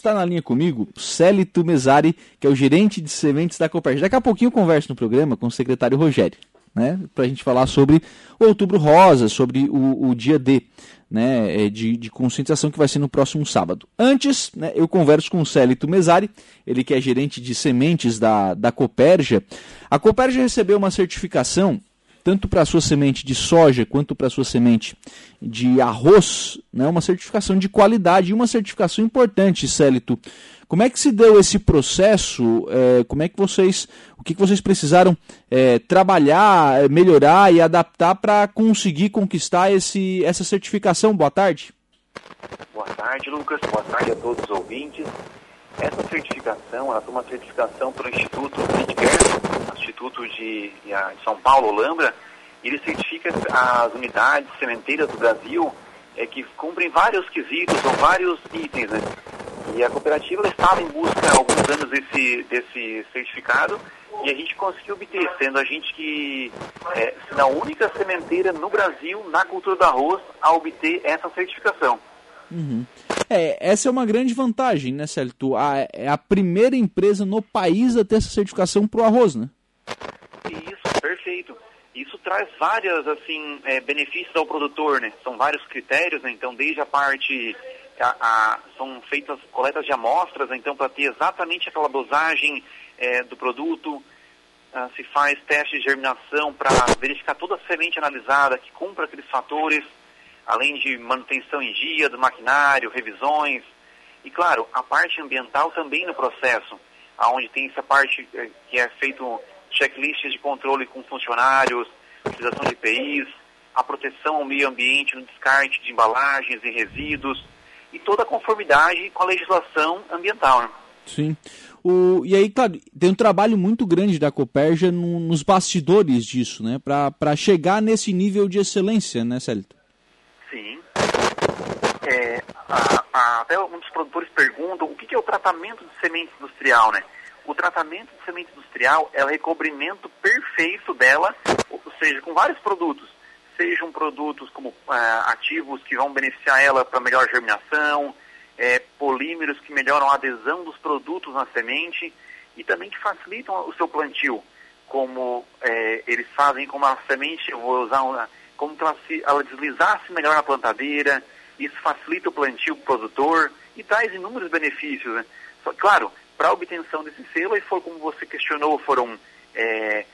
Está na linha comigo Célito Mesari, que é o gerente de sementes da Copérgia. Daqui a pouquinho eu converso no programa com o secretário Rogério, né, para a gente falar sobre o Outubro Rosa, sobre o, o dia D, né, é, de, de, conscientização que vai ser no próximo sábado. Antes, né, eu converso com o Célito Mesari, ele que é gerente de sementes da, da Copérgia. A Copérgia recebeu uma certificação tanto para a sua semente de soja quanto para a sua semente de arroz, né, uma certificação de qualidade e uma certificação importante, Célito. Como é que se deu esse processo? É, como é que vocês, o que, que vocês precisaram é, trabalhar, melhorar e adaptar para conseguir conquistar esse, essa certificação? Boa tarde. Boa tarde, Lucas. Boa tarde a todos os ouvintes. Essa certificação, ela foi uma certificação pelo Instituto Pitcairn, Instituto de, de São Paulo, Lambra, e ele certifica as unidades sementeiras do Brasil é, que cumprem vários quesitos ou vários itens, né? E a cooperativa estava em busca há alguns anos desse, desse certificado e a gente conseguiu obter, sendo a gente que é a única sementeira no Brasil, na cultura do arroz, a obter essa certificação. Uhum. É, essa é uma grande vantagem, né, Célio? A, é a primeira empresa no país a ter essa certificação para o arroz, né? Traz vários assim, é, benefícios ao produtor, né? São vários critérios, né? Então, desde a parte... A, a, são feitas coletas de amostras, né? então, para ter exatamente aquela dosagem é, do produto, ah, se faz teste de germinação para verificar toda a semente analisada que cumpra aqueles fatores, além de manutenção em dia do maquinário, revisões, e claro, a parte ambiental também no processo, aonde tem essa parte eh, que é feito checklists de controle com funcionários, utilização de EPIs, a proteção ao meio ambiente no descarte de embalagens e resíduos, e toda a conformidade com a legislação ambiental. Né? Sim. O, e aí, claro, tem um trabalho muito grande da Coperja no, nos bastidores disso, né? Para chegar nesse nível de excelência, né, Célito? Sim. É, a, a, até muitos produtores perguntam o que, que é o tratamento de semente industrial, né? O tratamento de semente industrial é o recobrimento perfeito dela, seja, com vários produtos. Sejam produtos como ah, ativos que vão beneficiar ela para melhor germinação, é, polímeros que melhoram a adesão dos produtos na semente e também que facilitam o seu plantio, como é, eles fazem com a semente, vou usar uma, como ela, se, ela deslizasse melhor na plantadeira, isso facilita o plantio do produtor e traz inúmeros benefícios. Né? Só, claro, para a obtenção desse selo, e foi como você questionou, foram é,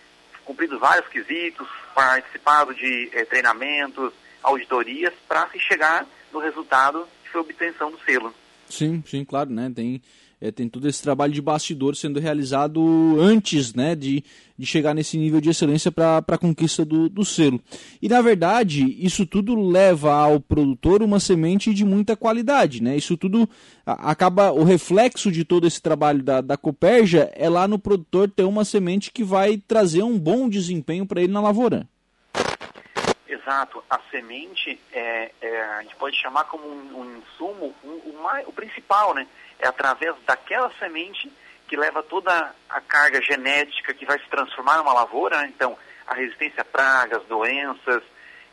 cumpridos vários quesitos, participado de é, treinamentos, auditorias, para se chegar no resultado que foi a obtenção do selo. Sim, sim, claro, né? Tem é, tem todo esse trabalho de bastidor sendo realizado antes né, de, de chegar nesse nível de excelência para a conquista do, do selo. E na verdade, isso tudo leva ao produtor uma semente de muita qualidade. Né? Isso tudo acaba. O reflexo de todo esse trabalho da, da Coperja é lá no produtor ter uma semente que vai trazer um bom desempenho para ele na lavoura. Exato. A semente, é, é, a gente pode chamar como um, um insumo, um, um, o principal, né? É através daquela semente que leva toda a carga genética que vai se transformar numa lavoura, né? então a resistência a pragas, doenças.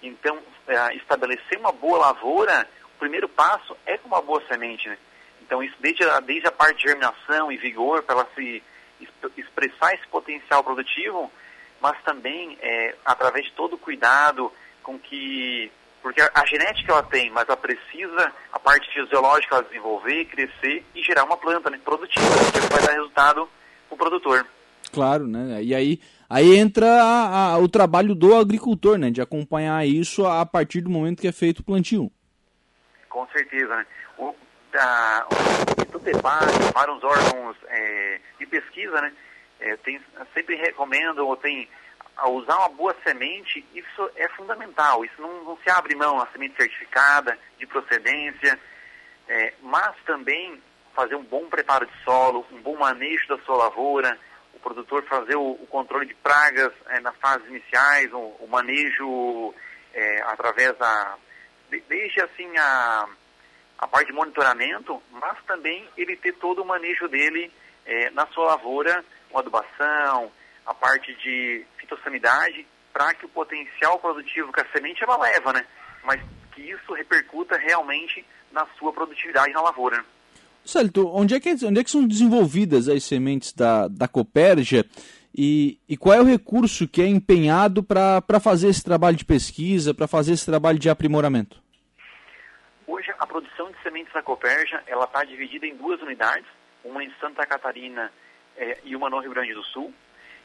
Então, é, estabelecer uma boa lavoura, o primeiro passo é com uma boa semente, né? Então, isso desde a, desde a parte de germinação e vigor, para ela se expressar esse potencial produtivo, mas também é, através de todo o cuidado, com que porque a, a, genética ela tem, mas ela precisa a parte fisiológica ela desenvolver, crescer e gerar uma planta né, produtiva, que vai dar resultado para o produtor. Claro, né? E aí, aí entra a, a, o trabalho do agricultor, né? De acompanhar isso a partir do momento que é feito o plantio. Com certeza, né? O, a, o Instituto debate, vários órgãos é, de pesquisa, né? É, tem, sempre recomendam ou tem a usar uma boa semente, isso é fundamental. Isso não, não se abre mão a semente certificada, de procedência, é, mas também fazer um bom preparo de solo, um bom manejo da sua lavoura, o produtor fazer o, o controle de pragas é, nas fases iniciais, o, o manejo é, através da. De, desde assim a, a parte de monitoramento, mas também ele ter todo o manejo dele é, na sua lavoura, com adubação, a parte de fitossanidade para que o potencial produtivo que a semente ela leva, né? Mas que isso repercuta realmente na sua produtividade na lavoura. Célito, onde é, que, onde é que são desenvolvidas as sementes da, da Coperja e, e qual é o recurso que é empenhado para fazer esse trabalho de pesquisa, para fazer esse trabalho de aprimoramento? Hoje, a produção de sementes da Coperja ela está dividida em duas unidades, uma em Santa Catarina é, e uma no Rio Grande do Sul.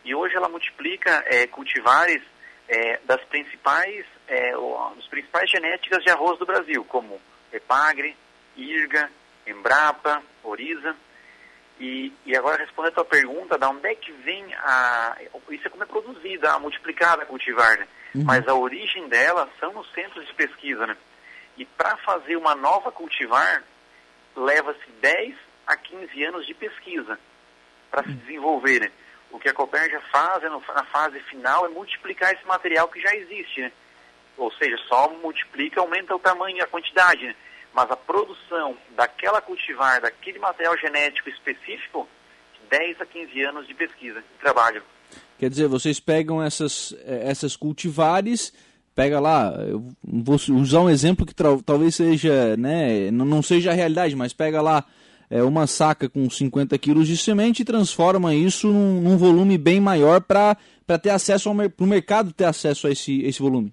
E hoje ela multiplica é, cultivares é, das principais, é, dos principais genéticas de arroz do Brasil, como Epagre, Irga, Embrapa, Oriza. E, e agora respondendo a tua pergunta, da onde é que vem a. Isso é como é produzida, a multiplicada a cultivar, né? Uhum. Mas a origem dela são nos centros de pesquisa, né? E para fazer uma nova cultivar, leva-se 10 a 15 anos de pesquisa para se desenvolver. Né? O que a Copérgia faz é, na fase final é multiplicar esse material que já existe. Né? Ou seja, só multiplica, aumenta o tamanho e a quantidade. Né? Mas a produção daquela cultivar, daquele material genético específico, 10 a 15 anos de pesquisa, de trabalho. Quer dizer, vocês pegam essas, eh, essas cultivares pega lá, eu vou usar um exemplo que talvez seja, né, não seja a realidade, mas pega lá é, uma saca com 50 quilos de semente e transforma isso num, num volume bem maior para ter acesso ao mercado ter acesso a esse, esse volume.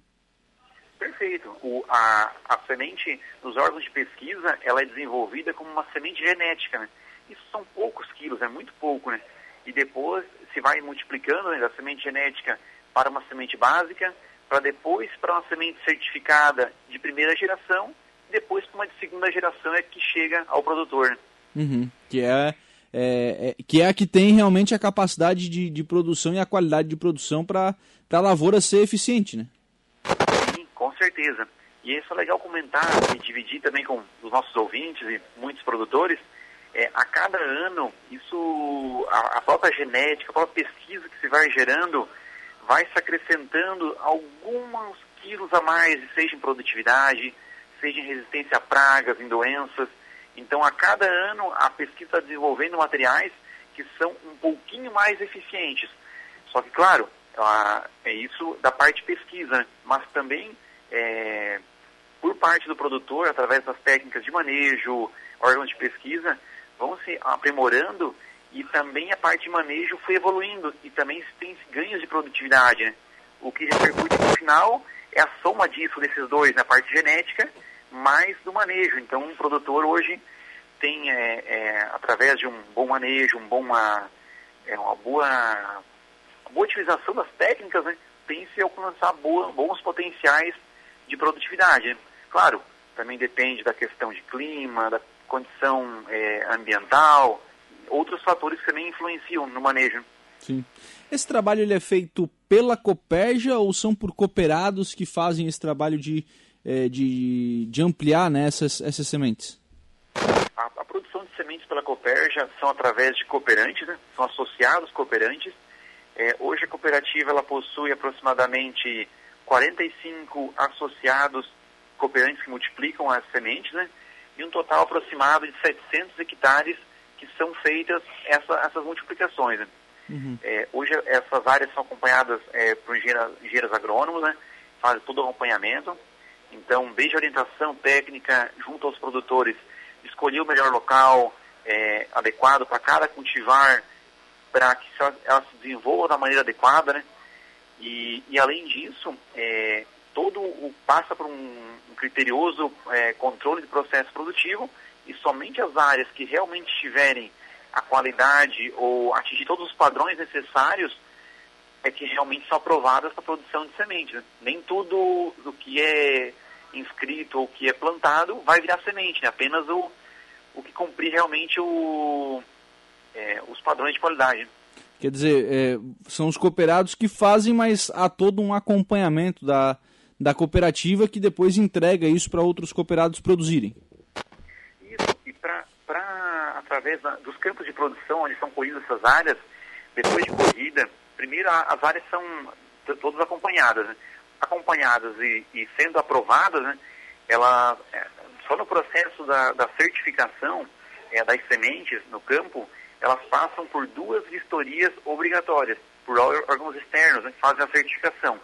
Perfeito. O, a, a semente nos órgãos de pesquisa ela é desenvolvida como uma semente genética, né? Isso são poucos quilos, é muito pouco, né? E depois se vai multiplicando né, da semente genética para uma semente básica, para depois para uma semente certificada de primeira geração, depois para uma de segunda geração é que chega ao produtor. Uhum, que é, é, é, que é a que tem realmente a capacidade de, de produção e a qualidade de produção para a lavoura ser eficiente, né? Sim, com certeza. E isso é legal comentar e dividir também com os nossos ouvintes e muitos produtores. É, a cada ano, isso, a, a própria genética, a própria pesquisa que se vai gerando, vai se acrescentando alguns quilos a mais, seja em produtividade, seja em resistência a pragas, em doenças. Então, a cada ano, a pesquisa está desenvolvendo materiais que são um pouquinho mais eficientes. Só que, claro, é isso da parte pesquisa, mas também é, por parte do produtor, através das técnicas de manejo, órgãos de pesquisa, vão se aprimorando e também a parte de manejo foi evoluindo e também tem ganhos de produtividade. Né? O que repercute no final é a soma disso, desses dois, na né? parte genética, mais do manejo. Então, um produtor hoje tem, é, é, através de um bom manejo, um bom, uma, é, uma boa, boa utilização das técnicas, né? tem se alcançar boa, bons potenciais de produtividade. Claro, também depende da questão de clima, da condição é, ambiental, outros fatores que também influenciam no manejo. Sim. Esse trabalho ele é feito pela Coperja ou são por cooperados que fazem esse trabalho de, é, de, de ampliar né, essas, essas sementes? A, a, produção de sementes pela Coperja são através de cooperantes, né? são associados cooperantes. É, hoje a cooperativa ela possui aproximadamente 45 associados cooperantes que multiplicam as sementes, né? e um total aproximado de 700 hectares que são feitas essa, essas multiplicações. Né? Uhum. É, hoje essas áreas são acompanhadas é, por engenheiros, engenheiros agrônomos, né? fazem todo o acompanhamento. Então, desde orientação técnica junto aos produtores, escolher o melhor local é, adequado para cada cultivar, para que ela se desenvolva da maneira adequada, né? E, e além disso, é, todo o passa por um, um criterioso é, controle de processo produtivo e somente as áreas que realmente tiverem a qualidade ou atingir todos os padrões necessários é que realmente são aprovadas para a produção de sementes. Nem tudo do que é inscrito ou que é plantado vai virar semente, né? apenas o, o que cumprir realmente o, é, os padrões de qualidade. Quer dizer, é, são os cooperados que fazem, mas há todo um acompanhamento da, da cooperativa que depois entrega isso para outros cooperados produzirem através dos campos de produção onde são colhidas essas áreas, depois de colhida, primeiro as áreas são todas acompanhadas. Né? Acompanhadas e, e, sendo aprovadas, né, ela, é, só no processo da, da certificação é, das sementes no campo, elas passam por duas vistorias obrigatórias, por órgãos externos né, que fazem a certificação.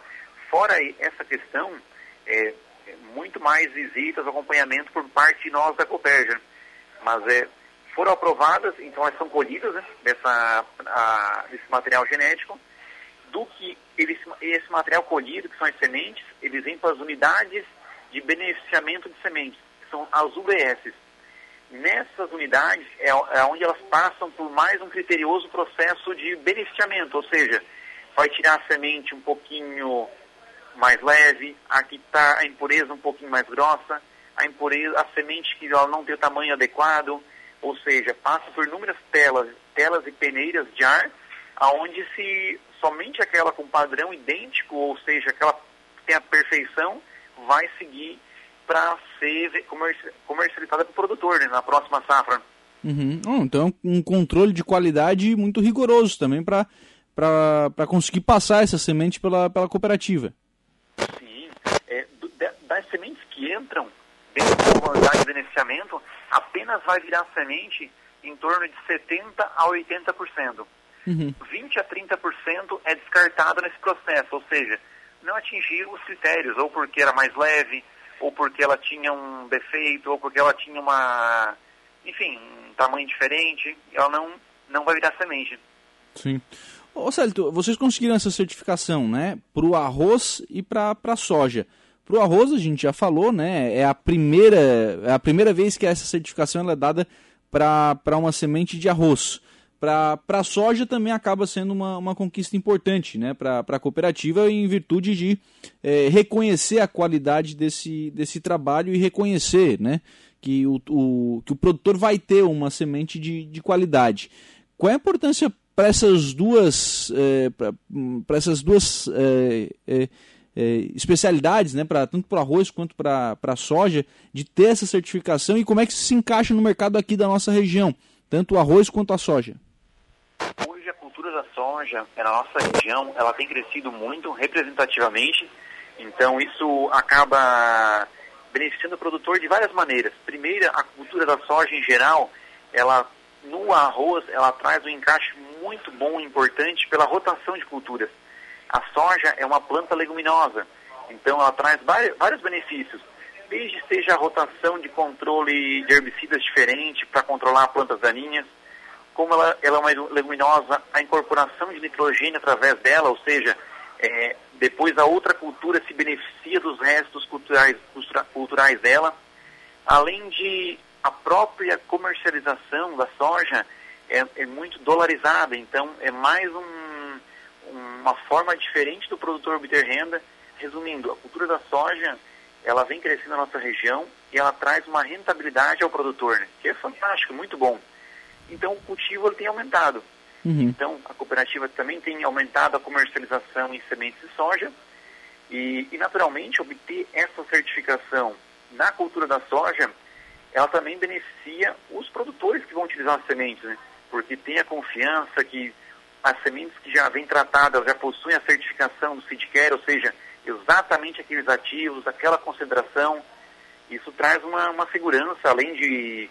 Fora essa questão, é, é muito mais visitas, acompanhamento por parte de nós da Coperja. Mas é foram aprovadas, então elas são colhidas né, dessa, a, desse material genético, do que eles, esse material colhido, que são as sementes, eles vêm para as unidades de beneficiamento de sementes, que são as UBS. Nessas unidades é, é onde elas passam por mais um criterioso processo de beneficiamento, ou seja, vai tirar a semente um pouquinho mais leve, aqui está a impureza um pouquinho mais grossa, a impureza, a semente que ela não tem o tamanho adequado, ou seja, passa por inúmeras telas, telas e peneiras de ar, aonde se somente aquela com padrão idêntico, ou seja, aquela que tem a perfeição, vai seguir para ser comercializada para o produtor né, na próxima safra. Uhum. Oh, então um controle de qualidade muito rigoroso também para conseguir passar essa semente pela, pela cooperativa. Sim, é, das sementes que entram dentro da comunidade de beneficiamento, apenas vai virar semente em torno de 70% a 80%. Uhum. 20% a 30% é descartado nesse processo, ou seja, não atingiu os critérios, ou porque era mais leve, ou porque ela tinha um defeito, ou porque ela tinha uma, enfim, um tamanho diferente, ela não, não vai virar semente. Sim. Ô Célio, vocês conseguiram essa certificação, né, para o arroz e para a soja. Para o arroz a gente já falou, né, é a primeira, é a primeira vez que essa certificação é dada para uma semente de arroz para a soja também acaba sendo uma, uma conquista importante né, para a cooperativa em virtude de é, reconhecer a qualidade desse, desse trabalho e reconhecer né, que, o, o, que o produtor vai ter uma semente de, de qualidade. Qual é a importância para essas duas, é, para essas duas é, é, é, especialidades, né, pra, tanto para o arroz quanto para a soja, de ter essa certificação e como é que se encaixa no mercado aqui da nossa região, tanto o arroz quanto a soja? Da soja na nossa região, ela tem crescido muito representativamente, então isso acaba beneficiando o produtor de várias maneiras. Primeiro, a cultura da soja em geral, ela no arroz, ela traz um encaixe muito bom e importante pela rotação de culturas. A soja é uma planta leguminosa, então ela traz vários benefícios, desde seja a rotação de controle de herbicidas diferente para controlar plantas daninhas, como ela, ela é uma leguminosa, a incorporação de nitrogênio através dela, ou seja, é, depois a outra cultura se beneficia dos restos culturais, culturais dela, além de a própria comercialização da soja é, é muito dolarizada, então é mais um, uma forma diferente do produtor obter renda. Resumindo, a cultura da soja ela vem crescendo na nossa região e ela traz uma rentabilidade ao produtor, né? que é fantástico, muito bom então o cultivo tem aumentado. Uhum. Então a cooperativa também tem aumentado a comercialização em sementes de soja e, e, naturalmente obter essa certificação na cultura da soja, ela também beneficia os produtores que vão utilizar as sementes, né? porque tem a confiança que as sementes que já vêm tratadas já possuem a certificação do SIDCARE, ou seja, exatamente aqueles ativos, aquela concentração. Isso traz uma, uma segurança, além de,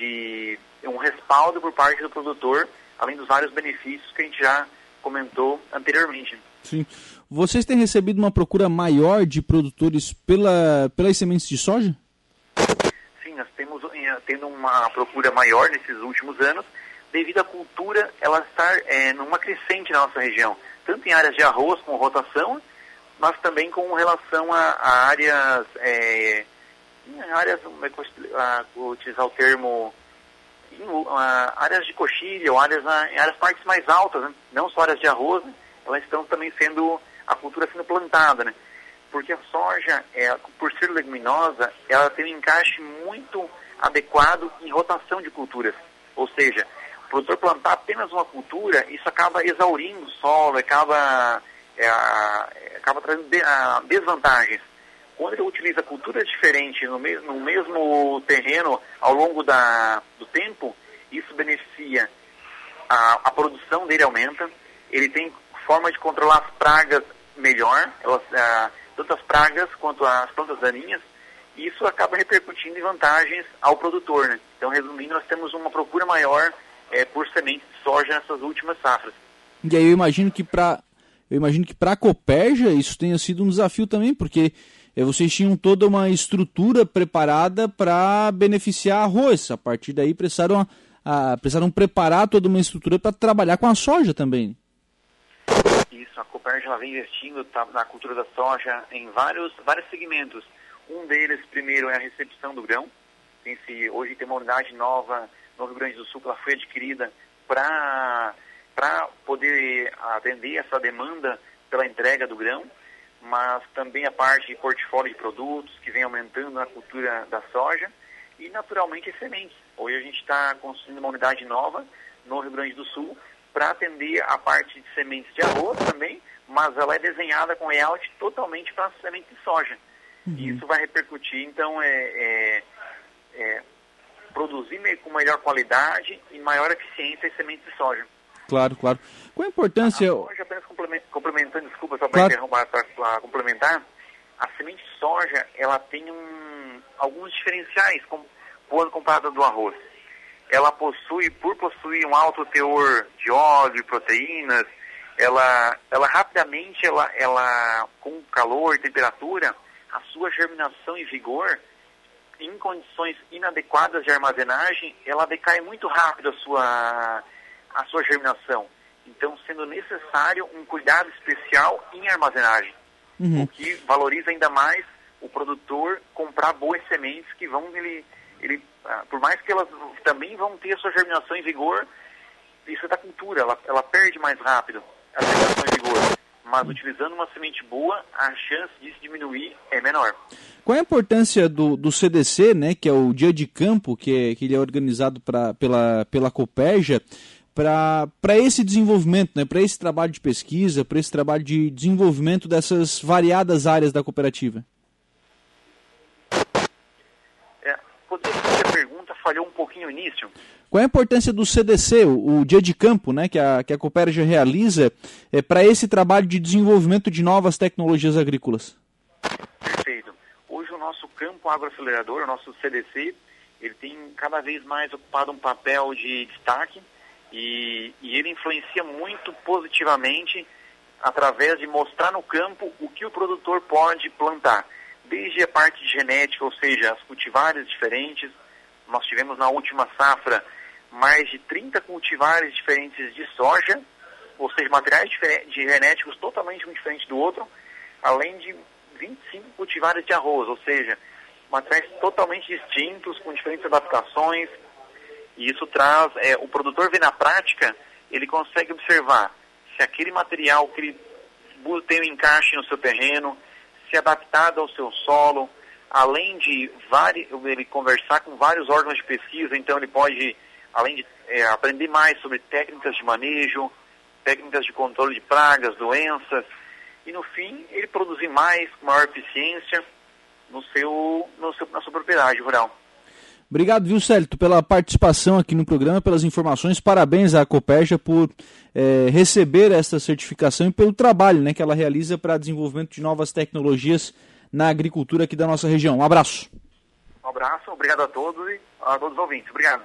de um respaldo por parte do produtor, além dos vários benefícios que a gente já comentou anteriormente. Sim. Vocês têm recebido uma procura maior de produtores pela, pelas sementes de soja? Sim, nós temos eh, tendo uma procura maior nesses últimos anos, devido à cultura ela estar é, numa crescente na nossa região, tanto em áreas de arroz com rotação, mas também com relação a, a áreas, é, áreas, como é eu vou utilizar o termo, em uh, áreas de coxilha ou áreas, em áreas partes mais altas, né? não só áreas de arroz, né? elas estão também sendo, a cultura sendo plantada, né? Porque a soja, é, por ser leguminosa, ela tem um encaixe muito adequado em rotação de culturas. Ou seja, o produtor plantar apenas uma cultura, isso acaba exaurindo o solo, acaba, é, acaba trazendo de, a, desvantagens. Quando ele utiliza culturas diferentes no, me no mesmo terreno ao longo da, do tempo, isso beneficia a, a produção dele aumenta, ele tem forma de controlar as pragas melhor, elas, ah, tanto as pragas quanto as plantas daninhas, e isso acaba repercutindo em vantagens ao produtor. Né? Então, resumindo, nós temos uma procura maior é, por sementes de soja nessas últimas safras. E aí eu imagino que para eu imagino que para a Coperja isso tenha sido um desafio também, porque vocês tinham toda uma estrutura preparada para beneficiar arroz. A partir daí precisaram a, precisaram preparar toda uma estrutura para trabalhar com a soja também. Isso, a Cooperja ela vem investindo tá, na cultura da soja em vários, vários segmentos. Um deles, primeiro, é a recepção do grão. Tem -se, hoje tem uma unidade nova no Rio Grande do Sul que ela foi adquirida para poder atender essa demanda pela entrega do grão, mas também a parte de portfólio de produtos que vem aumentando na cultura da soja e naturalmente as sementes. Hoje a gente está construindo uma unidade nova no Rio Grande do Sul para atender a parte de sementes de arroz também, mas ela é desenhada com layout totalmente para sementes de soja. Uhum. E isso vai repercutir, então, é, é, é produzir com melhor qualidade e maior eficiência as sementes de soja. Claro, claro. Qual a importância... A soja, apenas complementando, desculpa, só para claro. para complementar, a semente de soja, ela tem um, alguns diferenciais com, quando comparada do arroz. Ela possui, por possuir um alto teor de óleo e proteínas, ela, ela rapidamente, ela, ela, com calor, temperatura, a sua germinação e vigor, em condições inadequadas de armazenagem, ela decai muito rápido a sua a sua germinação. Então, sendo necessário um cuidado especial em armazenagem, uhum. o que valoriza ainda mais o produtor comprar boas sementes que vão ele, ele ah, por mais que elas também vão ter a sua germinação em vigor, isso é da cultura, ela, ela perde mais rápido a germinação em vigor. Mas utilizando uma semente boa, a chance disso diminuir é menor. Qual é a importância do, do CDC, né, que é o dia de campo, que, é, que ele é organizado pra, pela, pela Coperja, para esse desenvolvimento, né, para esse trabalho de pesquisa, para esse trabalho de desenvolvimento dessas variadas áreas da cooperativa? É, a pergunta, falhou um pouquinho no início. Qual é a importância do CDC, o, o dia de campo, né, que a, que a Coopera realiza, é, para esse trabalho de desenvolvimento de novas tecnologias agrícolas? Perfeito. Hoje o nosso campo agroacelerador, o nosso CDC, ele tem cada vez mais ocupado um papel de destaque e, e ele influencia muito positivamente através de mostrar no campo o que o produtor pode plantar. Desde a parte genética, ou seja, as cultivares diferentes. Nós tivemos na última safra mais de 30 cultivares diferentes de soja, ou seja, materiais de genéticos totalmente um diferente do outro, além de 25 cultivares de arroz, ou seja, materiais totalmente distintos, com diferentes adaptações, e isso traz, é, o produtor vê na prática, ele consegue observar se aquele material que ele tem um encaixe no seu terreno, se adaptado ao seu solo, além de ele conversar com vários órgãos de pesquisa, então ele pode, além de é, aprender mais sobre técnicas de manejo, técnicas de controle de pragas, doenças, e no fim ele produzir mais, com maior eficiência no seu, no seu, na sua propriedade rural. Obrigado, viu, Célito, pela participação aqui no programa, pelas informações. Parabéns à Coperja por é, receber esta certificação e pelo trabalho né, que ela realiza para desenvolvimento de novas tecnologias na agricultura aqui da nossa região. Um abraço. Um abraço, obrigado a todos e a todos os ouvintes. Obrigado.